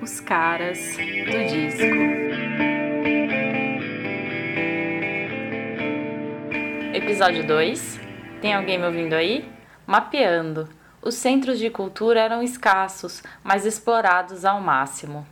Os caras do disco. Episódio 2. Tem alguém me ouvindo aí? Mapeando. Os centros de cultura eram escassos, mas explorados ao máximo.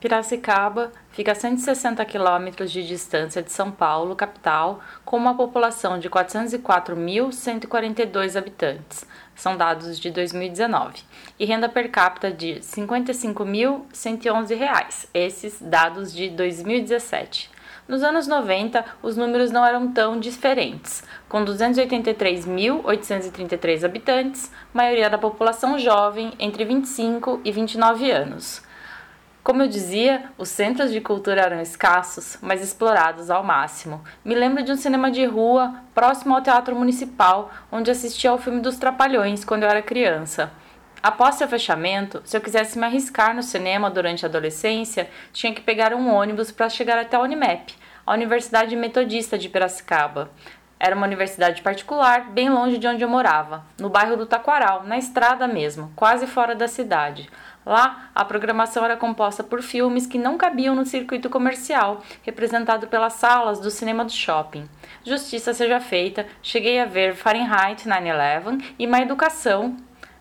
Piracicaba fica a 160 quilômetros de distância de São Paulo, capital, com uma população de 404.142 habitantes, são dados de 2019, e renda per capita de R$ 55.111, esses dados de 2017. Nos anos 90, os números não eram tão diferentes, com 283.833 habitantes, maioria da população jovem entre 25 e 29 anos. Como eu dizia, os centros de cultura eram escassos, mas explorados ao máximo. Me lembro de um cinema de rua próximo ao Teatro Municipal, onde assistia ao filme dos Trapalhões quando eu era criança. Após seu fechamento, se eu quisesse me arriscar no cinema durante a adolescência, tinha que pegar um ônibus para chegar até a Unimep, a Universidade Metodista de Piracicaba. Era uma universidade particular, bem longe de onde eu morava, no bairro do Taquaral, na estrada mesmo, quase fora da cidade. Lá, a programação era composta por filmes que não cabiam no circuito comercial, representado pelas salas do cinema do shopping. Justiça seja feita, cheguei a ver Fahrenheit 9/11 e Má Educação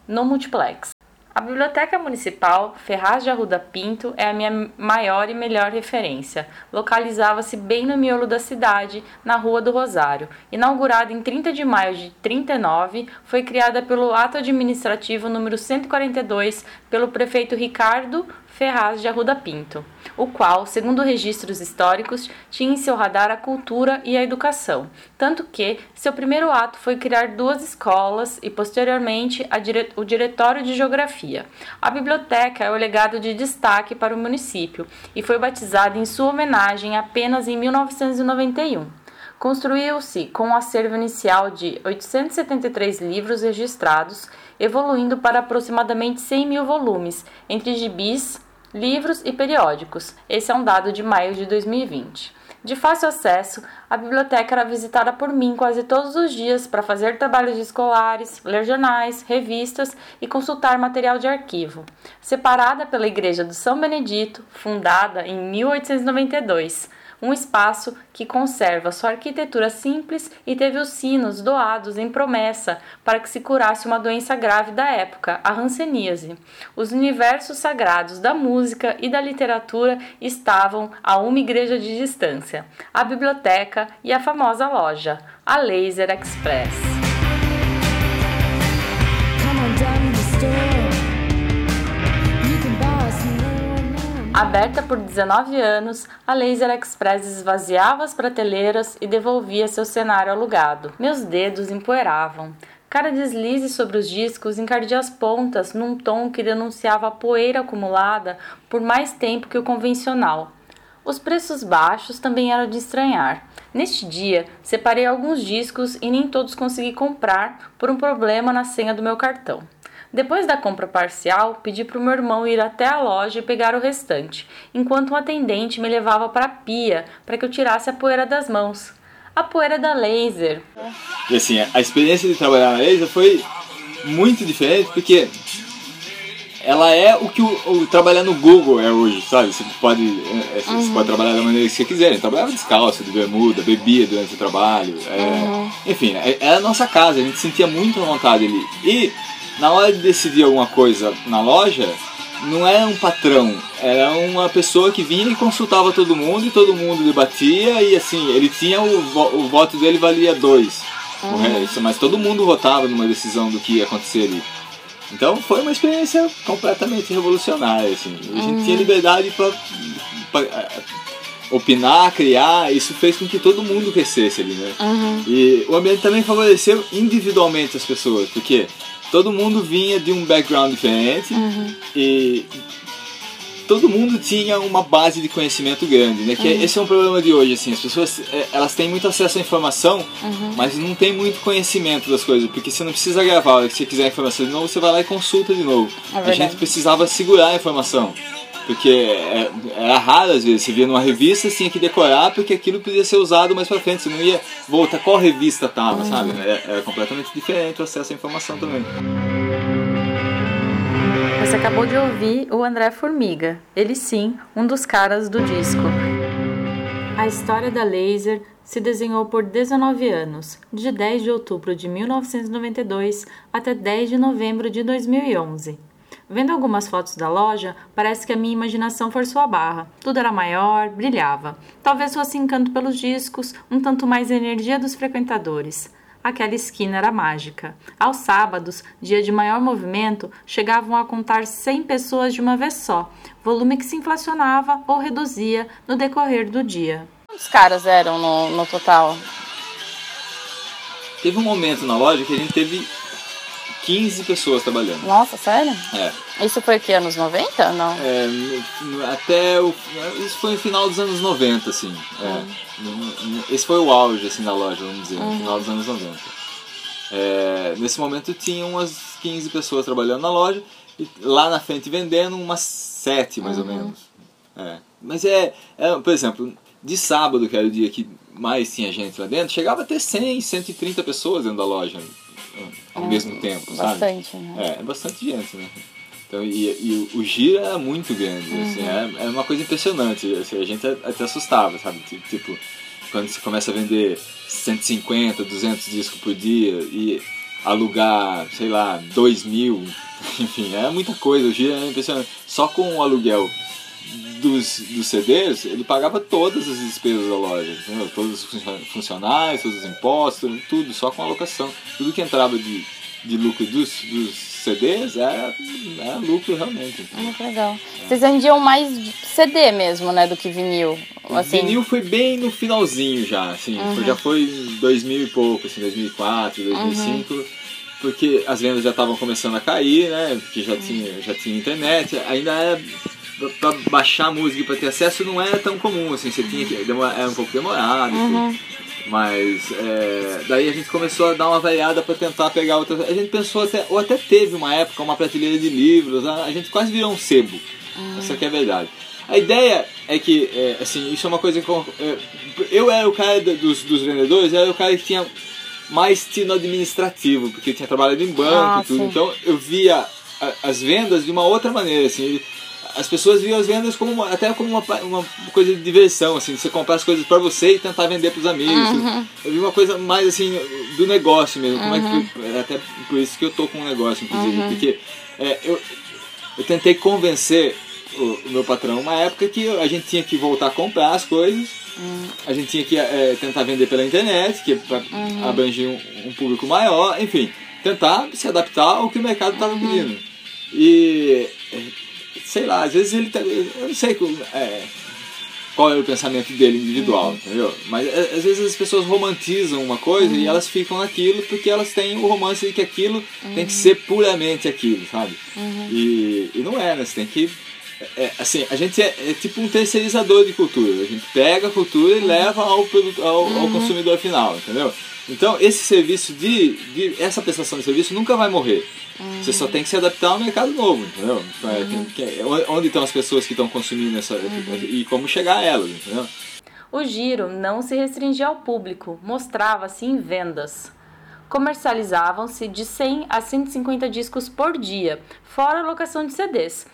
no multiplex. A Biblioteca Municipal Ferraz de Arruda Pinto é a minha maior e melhor referência. Localizava-se bem no miolo da cidade, na Rua do Rosário. Inaugurada em 30 de maio de 39, foi criada pelo ato administrativo número 142 pelo prefeito Ricardo Ferraz de Arruda Pinto, o qual, segundo registros históricos, tinha em seu radar a cultura e a educação, tanto que seu primeiro ato foi criar duas escolas e, posteriormente, dire o Diretório de Geografia. A biblioteca é o legado de destaque para o município e foi batizada em sua homenagem apenas em 1991. Construiu-se com um acervo inicial de 873 livros registrados, evoluindo para aproximadamente 100 mil volumes, entre gibis, livros e periódicos. Esse é um dado de maio de 2020. De fácil acesso, a biblioteca era visitada por mim quase todos os dias para fazer trabalhos escolares, ler jornais, revistas e consultar material de arquivo. Separada pela Igreja do São Benedito, fundada em 1892, um espaço que conserva sua arquitetura simples e teve os sinos doados em promessa para que se curasse uma doença grave da época, a hanseníase. Os universos sagrados da música e da literatura estavam a uma igreja de distância, a biblioteca e a famosa loja, a Laser Express. Aberta por 19 anos, a Laser Express esvaziava as prateleiras e devolvia seu cenário alugado. Meus dedos empoeiravam. Cada deslize sobre os discos encardia as pontas num tom que denunciava a poeira acumulada por mais tempo que o convencional. Os preços baixos também eram de estranhar. Neste dia, separei alguns discos e nem todos consegui comprar por um problema na senha do meu cartão. Depois da compra parcial, pedi para o meu irmão ir até a loja e pegar o restante, enquanto um atendente me levava para a pia para que eu tirasse a poeira das mãos. A poeira da laser. E assim, a experiência de trabalhar na laser foi muito diferente porque ela é o que o, o, trabalhar no Google é hoje, sabe? Você pode, é, uhum. você pode trabalhar da maneira que você quiser. Eu trabalhava descalço, de bermuda, bebia durante o trabalho. É, uhum. Enfim, é, é, a nossa casa, a gente sentia muito à vontade ali. E na hora de decidir alguma coisa na loja, não era um patrão, era uma pessoa que vinha e consultava todo mundo e todo mundo debatia e assim, ele tinha o, o voto dele valia dois. Uhum. Mas todo mundo votava numa decisão do que ia acontecer ali. Então foi uma experiência completamente revolucionária. Assim. A gente uhum. tinha liberdade para opinar, criar, isso fez com que todo mundo crescesse ali, né? Uhum. E o ambiente também favoreceu individualmente as pessoas, porque todo mundo vinha de um background diferente uhum. e todo mundo tinha uma base de conhecimento grande, né? Que uhum. esse é um problema de hoje, assim, as pessoas é, elas têm muito acesso à informação, uhum. mas não tem muito conhecimento das coisas, porque você não precisa gravar, se você quiser informação de novo, você vai lá e consulta de novo. É a gente precisava segurar a informação. Porque é, era raro às vezes, você via numa revista, tinha que decorar porque aquilo podia ser usado mais pra frente, você não ia voltar qual revista tava, uhum. sabe? Era, era completamente diferente o acesso à informação também. Você acabou de ouvir o André Formiga, ele sim, um dos caras do disco. A história da Laser se desenhou por 19 anos, de 10 de outubro de 1992 até 10 de novembro de 2011. Vendo algumas fotos da loja, parece que a minha imaginação forçou a barra. Tudo era maior, brilhava. Talvez fosse encanto pelos discos, um tanto mais a energia dos frequentadores. Aquela esquina era mágica. Aos sábados, dia de maior movimento, chegavam a contar 100 pessoas de uma vez só, volume que se inflacionava ou reduzia no decorrer do dia. Quantos caras eram no, no total? Teve um momento na loja que a gente teve 15 pessoas trabalhando. Nossa, sério? É. Isso foi que anos 90? Não. É, até o. Isso foi no final dos anos 90, assim. É. Uhum. Esse foi o auge assim, da loja, vamos dizer, no uhum. final dos anos 90. É, nesse momento tinha umas 15 pessoas trabalhando na loja e lá na frente vendendo umas 7 mais uhum. ou menos. É. Mas é, é, por exemplo, de sábado, que era o dia que mais tinha gente lá dentro, chegava a ter 100, 130 pessoas dentro da loja ao é, mesmo tempo, sabe? Bastante, né? É, é bastante gente, né? Então, e, e o giro é muito grande, uhum. assim, é, é uma coisa impressionante, assim, a gente até assustava, sabe? Tipo, quando você começa a vender 150, 200 discos por dia e alugar, sei lá, 2 mil, enfim, é muita coisa, o giro é impressionante. Só com o aluguel dos, dos CDs, ele pagava todas as despesas da loja, entendeu? Todos os funcionários, todos os impostos, tudo, só com a locação. Tudo que entrava de, de lucro dos, dos CDs era, era lucro realmente. Muito legal. É. Vocês vendiam mais CD mesmo, né, do que vinil? Assim. Vinil foi bem no finalzinho já, assim, uhum. já foi em 2000 e pouco, assim, 2004, 2005. Uhum porque as vendas já estavam começando a cair, né? Porque já tinha, já tinha internet, ainda era para baixar a música e para ter acesso não era tão comum, assim, você tinha que. Era um pouco demorado. Uhum. Mas é, daí a gente começou a dar uma variada para tentar pegar outras. A gente pensou até, ou até teve uma época uma prateleira de livros, a, gente quase virou um sebo. Uhum. Essa que é a verdade. A ideia é que, é, assim, isso é uma coisa que. É, eu era o cara dos, dos vendedores, eu era o cara que tinha mais tino administrativo, porque tinha trabalhado em banco ah, e tudo. Sim. Então eu via as vendas de uma outra maneira, assim as pessoas viam as vendas como uma, até como uma, uma coisa de diversão, assim, você comprar as coisas para você e tentar vender para os amigos. Uhum. Eu vi uma coisa mais assim do negócio mesmo, uhum. como é que, uhum. é até por isso que eu tô com um negócio, inclusive, uhum. porque é, eu, eu tentei convencer o, o, meu patrão uma época que a gente tinha que voltar a comprar as coisas, uhum. a gente tinha que é, tentar vender pela internet, que é para uhum. abranger um, um, público maior, enfim, tentar se adaptar ao que o mercado estava pedindo. E sei lá, às vezes ele tá, eu não sei é, qual é o pensamento dele individual, uhum. entendeu? Mas é, às vezes as pessoas romantizam uma coisa uhum. e elas ficam naquilo porque elas têm o romance de que aquilo uhum. tem que ser puramente aquilo, sabe? Uhum. E, e não é, né? Você tem que é, é, assim, a gente é, é, tipo um terceirizador de cultura. A gente pega a cultura e uhum. leva ao, ao, ao uhum. consumidor final, entendeu? Então, esse serviço de, de, essa prestação de serviço nunca vai morrer. Uhum. Você só tem que se adaptar ao mercado novo, entendeu? Uhum. onde estão as pessoas que estão consumindo essa uhum. e como chegar a elas, entendeu? O giro não se restringia ao público, mostrava-se em vendas. Comercializavam-se de 100 a 150 discos por dia, fora a locação de CDs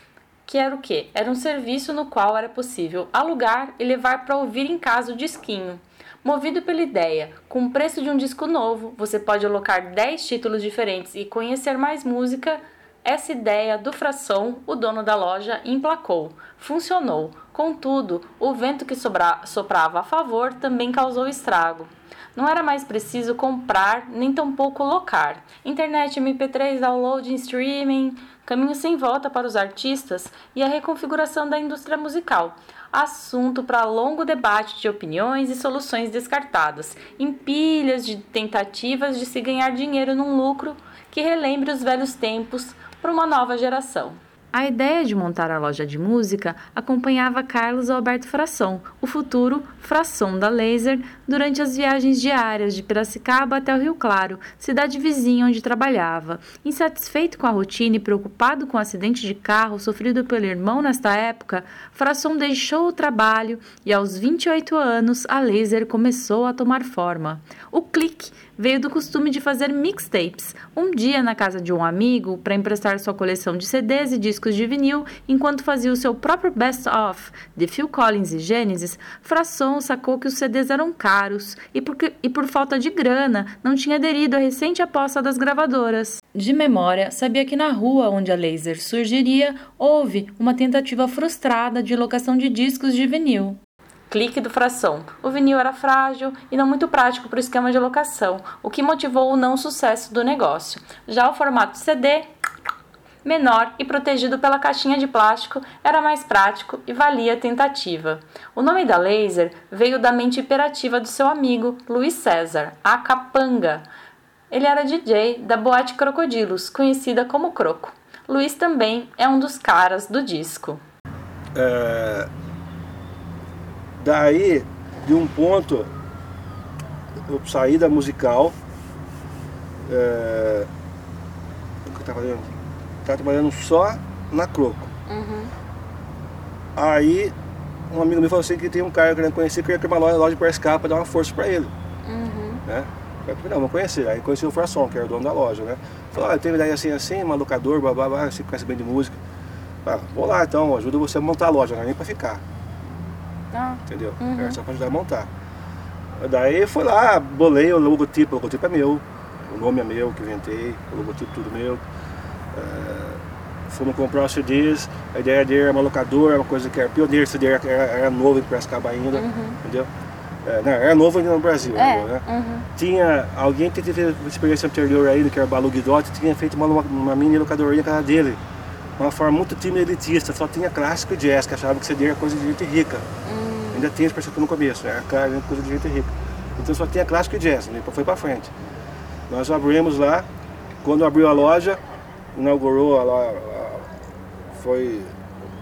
que era o quê? Era um serviço no qual era possível alugar e levar para ouvir em casa o disquinho. Movido pela ideia, com o preço de um disco novo, você pode alocar 10 títulos diferentes e conhecer mais música. Essa ideia do Fração, o dono da loja, emplacou. Funcionou. Contudo, o vento que sobra, soprava a favor também causou estrago. Não era mais preciso comprar, nem tampouco locar. Internet, MP3, download, streaming, caminho sem volta para os artistas e a reconfiguração da indústria musical. Assunto para longo debate de opiniões e soluções descartadas, em pilhas de tentativas de se ganhar dinheiro num lucro que relembre os velhos tempos para uma nova geração. A ideia de montar a loja de música acompanhava Carlos Alberto Frasson, o futuro Frasson da Laser, durante as viagens diárias de Piracicaba até o Rio Claro, cidade vizinha onde trabalhava. Insatisfeito com a rotina e preocupado com o acidente de carro sofrido pelo irmão nesta época, Frasson deixou o trabalho e aos 28 anos a Laser começou a tomar forma. O clique veio do costume de fazer mixtapes. Um dia, na casa de um amigo, para emprestar sua coleção de CDs e discos de vinil, enquanto fazia o seu próprio best-of de Phil Collins e Genesis, Frasson sacou que os CDs eram caros e, porque, e por falta de grana não tinha aderido à recente aposta das gravadoras. De memória, sabia que na rua onde a Laser surgiria houve uma tentativa frustrada de locação de discos de vinil. Clique do fração. O vinil era frágil e não muito prático para o esquema de locação, o que motivou o não sucesso do negócio. Já o formato CD, menor e protegido pela caixinha de plástico, era mais prático e valia a tentativa. O nome da laser veio da mente hiperativa do seu amigo Luiz César, a Capanga. Ele era DJ da Boate Crocodilos, conhecida como Croco. Luiz também é um dos caras do disco. É... Daí, de um ponto, eu saí da musical. É... O que eu tava fazendo? Tava trabalhando só na Croco. Uhum. Aí, um amigo meu falou assim que tem um cara que eu queria conhecer, que eu ia criar uma loja, loja para escapa para dar uma força para ele. Uhum. né? Eu falei, não, vou conhecer. Aí conheci o Frasson, que era o dono da loja, né? Falou, ah, eu tenho ideia assim, assim, uma locador, blá, blá, blá, você conhece bem de música. Ah, vou lá então, ajuda você a montar a loja, não é nem pra ficar, Ah, entendeu? Uhum. Era só pra ajudar a montar. Daí fui lá, bolei o logotipo, o logotipo é meu, o nome é meu, que inventei, o logotipo tudo meu. É, fomos comprar os CDs, a ideia dele era uma locadora, uma coisa que era pioneiro, o CD era, era, novo em Piracicaba ainda, entendeu? É, não, era novo ainda no Brasil, é. né? Uhum. tinha alguém que teve experiência anterior ainda, que era Balu Guidotti, tinha feito uma, uma mini locadorinha na casa dele. Uma forma muito tímida elitista, só tinha clássico e jazz, que achava que CD era coisa de gente rica. Ainda tinha esse percepção no começo, era cara, coisa de gente rica. Então só tinha clássico e jazz, né? foi pra frente. Nós abrimos lá, quando abriu a loja, inaugurou a loja, foi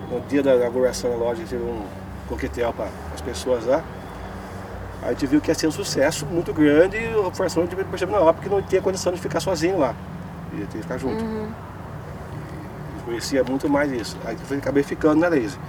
no dia da inauguração da loja, teve um coquetel para as pessoas lá. A gente viu que ia ser um sucesso muito grande e o Forção percebeu na hora porque não tinha condição de ficar sozinho lá. Ia ter que ficar junto. E conhecia muito mais isso. Aí acabei ficando na Laser.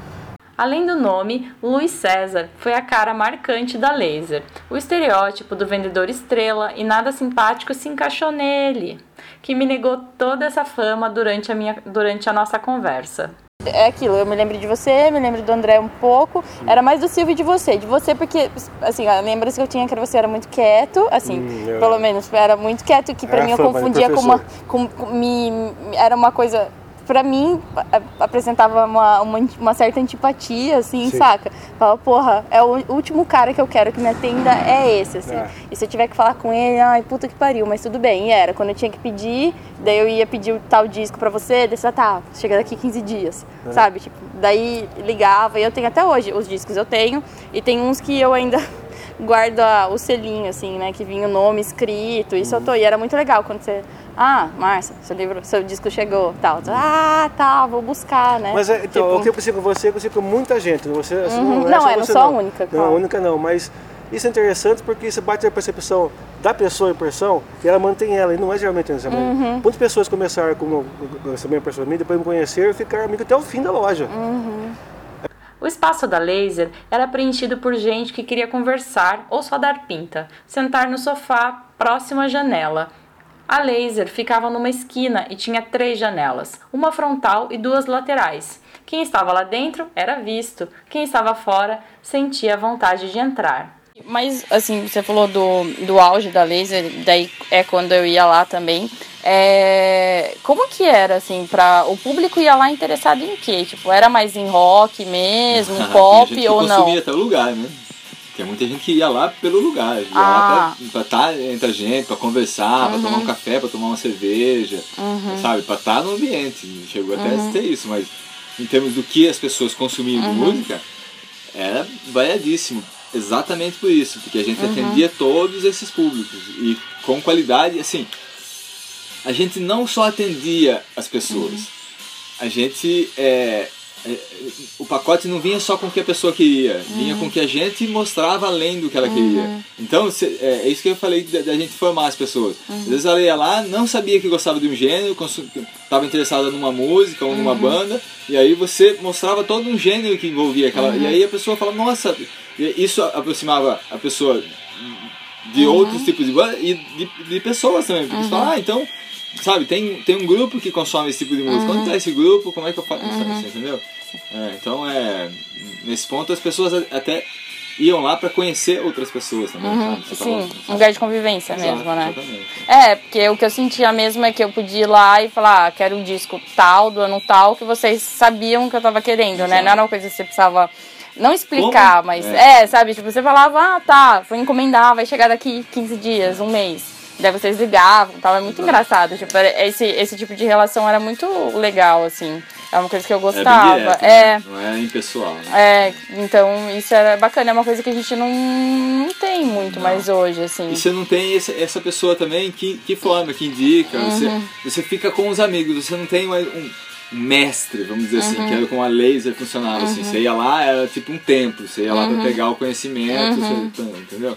Além do nome, Luiz César foi a cara marcante da Laser. O estereótipo do vendedor estrela e nada simpático se encaixou nele, que me negou toda essa fama durante a, minha, durante a nossa conversa. É aquilo, eu me lembro de você, me lembro do André um pouco. Era mais do Silvio e de você. De você, porque, assim, a lembrança que eu tinha que você era muito quieto, assim, Hum, eu- pelo menos era muito quieto, que pra Era mim eu confundia com uma. Com, com- me- era uma coisa. Pra mim, apresentava uma, uma, uma certa antipatia, assim, Sim. saca? Falava, porra, é o último cara que eu quero que me atenda é esse, assim. É. E se eu tiver que falar com ele, ai, puta que pariu, mas tudo bem. E era, quando eu tinha que pedir, daí eu ia pedir o tal disco pra você, daí você, tá, chega daqui 15 dias, É. sabe? Tipo, daí ligava, e eu tenho até hoje, os discos eu tenho, e tem uns que eu ainda guardo a- o selinho, assim, né, que vinha o nome escrito, eu tô, e era muito legal quando você, ah, Márcia, seu livro, seu disco chegou, tal, ah, tá, vou buscar, né? Mas é, então, Tipo, o que eu pensei com você, eu pensei com muita gente. Você, assim, Uhum. é Não, só era você, só a única, Não, a única não, mas isso é interessante porque isso bate a percepção da pessoa em person e ela mantém ela, e não é geralmente essa Uhum. Muitas pessoas começaram com com essa mesma pessoa minha, depois me conheceram e ficaram amigos até o fim da loja. Uhum. O espaço da laser era preenchido por gente que queria conversar ou só dar pinta, sentar no sofá próximo à janela. A laser ficava numa esquina e tinha três janelas, uma frontal e duas laterais. Quem estava lá dentro era visto, quem estava fora sentia vontade de entrar. Mas, assim, você falou do, do auge da laser, daí é quando eu ia lá também. É, como que era, assim, para o público ia lá interessado em quê? Tipo, era mais em rock mesmo, pop gente ou não? consumia até o lugar, né? Tem muita gente que ia lá pelo lugar, ia Ah. lá pra estar entre a gente, pra conversar, pra Uhum. tomar um café, pra tomar uma cerveja, sabe? Pra estar no ambiente. Chegou até Uhum. a ter isso, mas em termos do que as pessoas consumiam de música, era variadíssimo. Exatamente por isso, porque a gente Uhum. atendia todos esses públicos e com qualidade, assim, a gente não só atendia as pessoas, Uhum. a gente é, é, o pacote não vinha só com o que a pessoa queria, vinha com o que a gente mostrava além do que ela queria. Então cê- é, é isso que eu falei da, da gente formar as pessoas. Às vezes ela ia lá, não sabia que gostava de um gênero, estava interessada numa música ou numa banda, e aí você mostrava todo um gênero que envolvia aquela. E aí a pessoa fala, nossa, isso aproximava a pessoa de outros tipos de banda e de, de pessoas também. Porque você fala, ah, então, sabe, tem, tem um grupo que consome esse tipo de música. Onde tá esse grupo? Como é que eu faço? Você entendeu? É, então, é, nesse ponto, as pessoas até iam lá para conhecer outras pessoas também, Uhum, sabe? Sim, fala, um lugar de convivência Exato, mesmo, né? Exatamente. É, porque o que eu sentia mesmo é que eu podia ir lá e falar, ah, quero um disco tal, do ano tal, que vocês sabiam que eu tava querendo, né? Exato. Não era uma coisa que você precisava não explicar, Como? mas É. é. sabe? Tipo, você falava, ah, tá, vou encomendar, vai chegar daqui 15 dias, um mês. Daí vocês ligavam, tava muito engraçado. Tipo, esse, esse tipo de relação era muito legal, assim. É uma coisa que eu É gostava. direto, É, né? Não é impessoal, né? é, então isso era bacana, é uma coisa que a gente não, não tem muito mais hoje, assim. E você não tem esse- essa pessoa também que, que forma, que indica. Uhum. Você, você fica com os amigos, você não tem mais um, um mestre, vamos dizer Uhum. assim, que era como a laser funcionava. Assim, você ia lá, era tipo um templo, você ia lá Uhum. pra pegar o conhecimento, você- entendeu?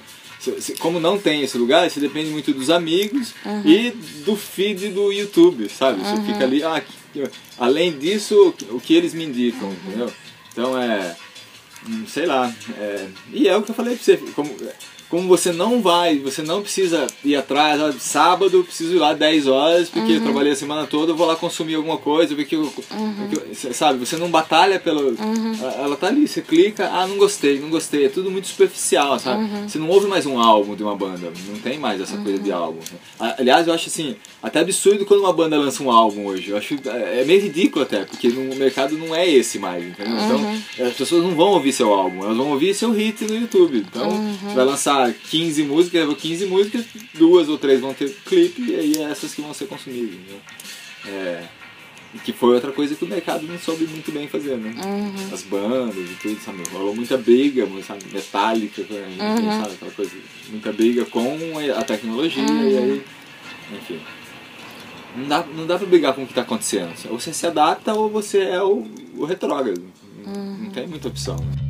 Como não tem esse lugar, você depende muito dos amigos Uhum. e do feed do YouTube, sabe? Você fica ali, ah, além disso, o que eles me indicam, entendeu? Então é. hum, sei lá. é, e é o que eu falei pra você. Como, como você não vai, você não precisa ir atrás, ah, sábado eu preciso ir lá 10 horas, porque eu trabalhei a semana toda, eu vou lá consumir alguma coisa, porque, eu, porque sabe, você não batalha pelo. a- Ela tá ali, você clica, ah, não gostei, não gostei, é tudo muito superficial, sabe? Você não ouve mais um álbum de uma banda, não tem mais essa coisa de álbum. A- Aliás, eu acho assim, até absurdo quando uma banda lança um álbum hoje. Eu acho é é meio ridículo até, porque no mercado não é esse mais, entendeu? Então as pessoas não vão ouvir seu álbum, elas vão ouvir seu hit no YouTube. Então você vai lançar 15 músicas, 15 músicas, duas ou três vão ter clipe e aí é essas que vão ser consumidas. Entendeu? É, que foi outra coisa que o mercado não soube muito bem fazer, né? As bandas e tudo, sabe? Rolou muita briga, sabe? Metálica, sabe? Aquela coisa, muita briga com a tecnologia e aí, enfim. Não dá, não dá pra brigar com o que tá acontecendo. Ou você se adapta ou você é o, o retrógrado. Não- Não tem muita opção. né?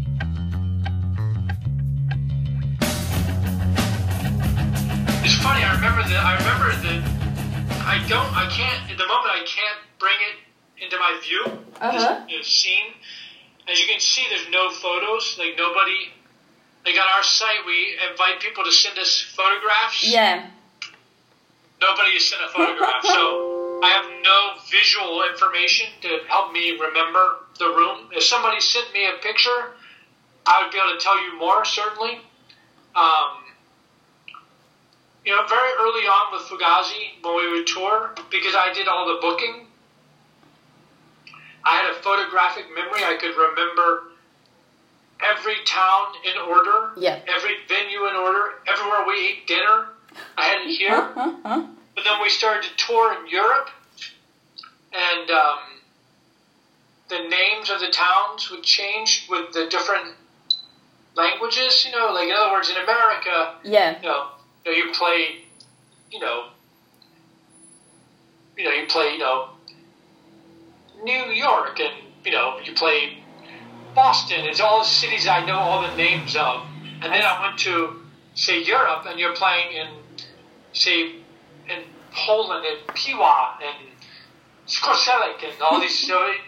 Funny. I remember that. I remember that. I don't. I can't. At the moment, I can't bring it into my view. Uh-huh. This, this scene. As you can see, there's no photos. Like nobody. Like on our site, we invite people to send us photographs. Yeah. Nobody has sent a photograph, so I have no visual information to help me remember the room. If somebody sent me a picture, I would be able to tell you more, certainly. Um, you know, very early on with Fugazi, when we would tour, because I did all the booking, I had a photographic memory. I could remember every town in order, Yeah. every venue in order, everywhere we ate dinner. I had it here. But then we started to tour in Europe, and um, the names of the towns would change with the different languages. You know, like in other words, in America, Yeah. you know, you, know, you play, you know, you know, you play, you know, New York, and you know, you play Boston. It's all the cities I know all the names of. And then I went to say Europe, and you're playing in, say, in Poland and Piła and Skorselic and all these. So it,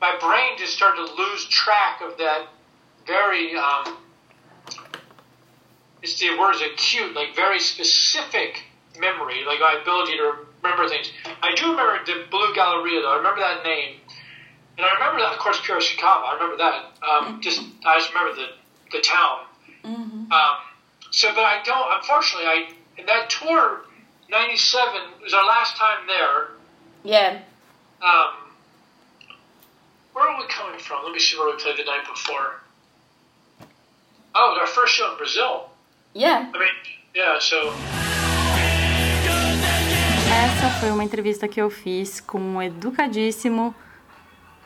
my brain just started to lose track of that very. Um, it's the word is acute, like very specific memory, like my ability to remember things. I do remember the Blue Galleria, though. I remember that name, and I remember that, of course, Pure Chicago. I remember that. Um, Just I just remember the the town. Um, so, but I don't. Unfortunately, I in that tour, '97 was our last time there. Yeah. Um, where are we coming from? Let me see where we played the night before. Oh, it was our first show in Brazil. Yeah. I mean, yeah. So. Essa foi uma entrevista que eu fiz com o educadíssimo,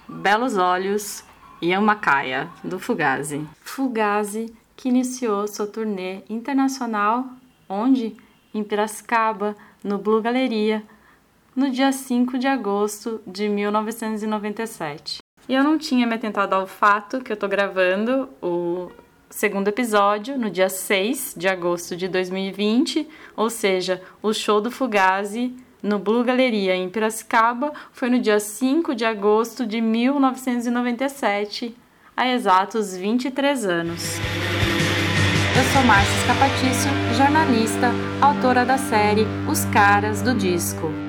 belos olhos, Ian Macaia, do Fugazi. Fugazi, que iniciou sua turnê internacional, onde? Em Piracicaba, no Blue Galeria, no dia 5 de agosto de 1997. E eu não tinha me atentado ao fato que eu tô gravando o segundo episódio no dia 6 de agosto de 2020, ou seja, o show do Fugazi no Blue Galeria em Piracicaba foi no dia 5 de agosto de 1997, há exatos 23 anos. Eu sou Márcia Escapatício, jornalista, autora da série Os Caras do Disco.